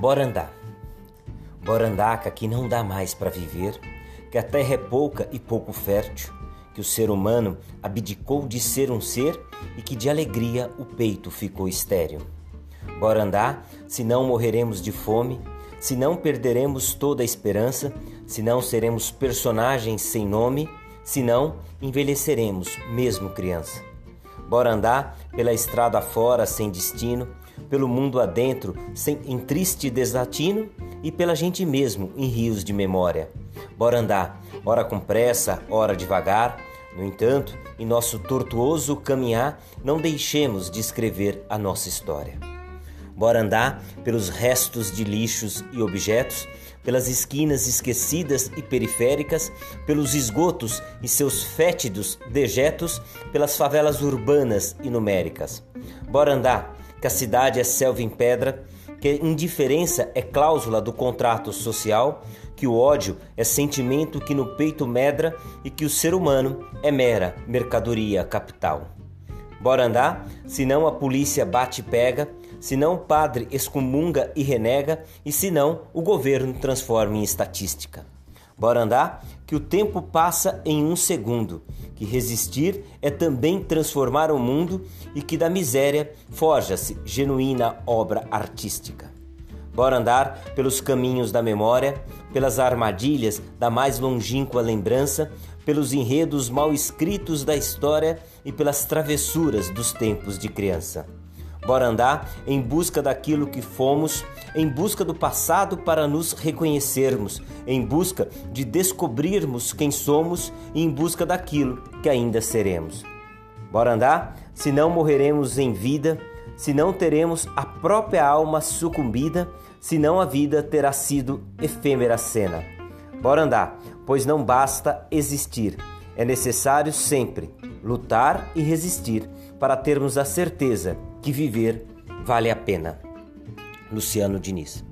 Bora andar. Bora andar, que não dá mais para viver, que a terra é pouca e pouco fértil, que o ser humano abdicou de ser um ser e que de alegria o peito ficou estéril. Bora andar, senão morreremos de fome, senão perderemos toda a esperança, senão seremos personagens sem nome, senão envelheceremos mesmo criança. Bora andar pela estrada fora sem destino, pelo mundo adentro sem, em triste desatino e pela gente mesmo em rios de memória. Bora andar, ora com pressa, ora devagar. No entanto, em nosso tortuoso caminhar, não deixemos de escrever a nossa história. Bora andar pelos restos de lixos e objetos, pelas esquinas esquecidas e periféricas, pelos esgotos e seus fétidos dejetos, pelas favelas urbanas e numéricas. Bora andar, que a cidade é selva em pedra, que indiferença é cláusula do contrato social, que o ódio é sentimento que no peito medra e que o ser humano é mera mercadoria capital. Bora andar, senão a polícia bate e pega, senão o padre excomunga e renega, e senão o governo transforma em estatística. Bora andar, que o tempo passa em um segundo, que resistir é também transformar o mundo e que da miséria forja-se genuína obra artística. Bora andar pelos caminhos da memória, pelas armadilhas da mais longínqua lembrança, pelos enredos mal escritos da história e pelas travessuras dos tempos de criança. Bora andar em busca daquilo que fomos, em busca do passado para nos reconhecermos, em busca de descobrirmos quem somos e em busca daquilo que ainda seremos. Bora andar, senão morreremos em vida, senão teremos a própria alma sucumbida, senão a vida terá sido efêmera cena. Bora andar, pois não basta existir, é necessário sempre lutar e resistir para termos a certeza que viver vale a pena. Luciano Diniz.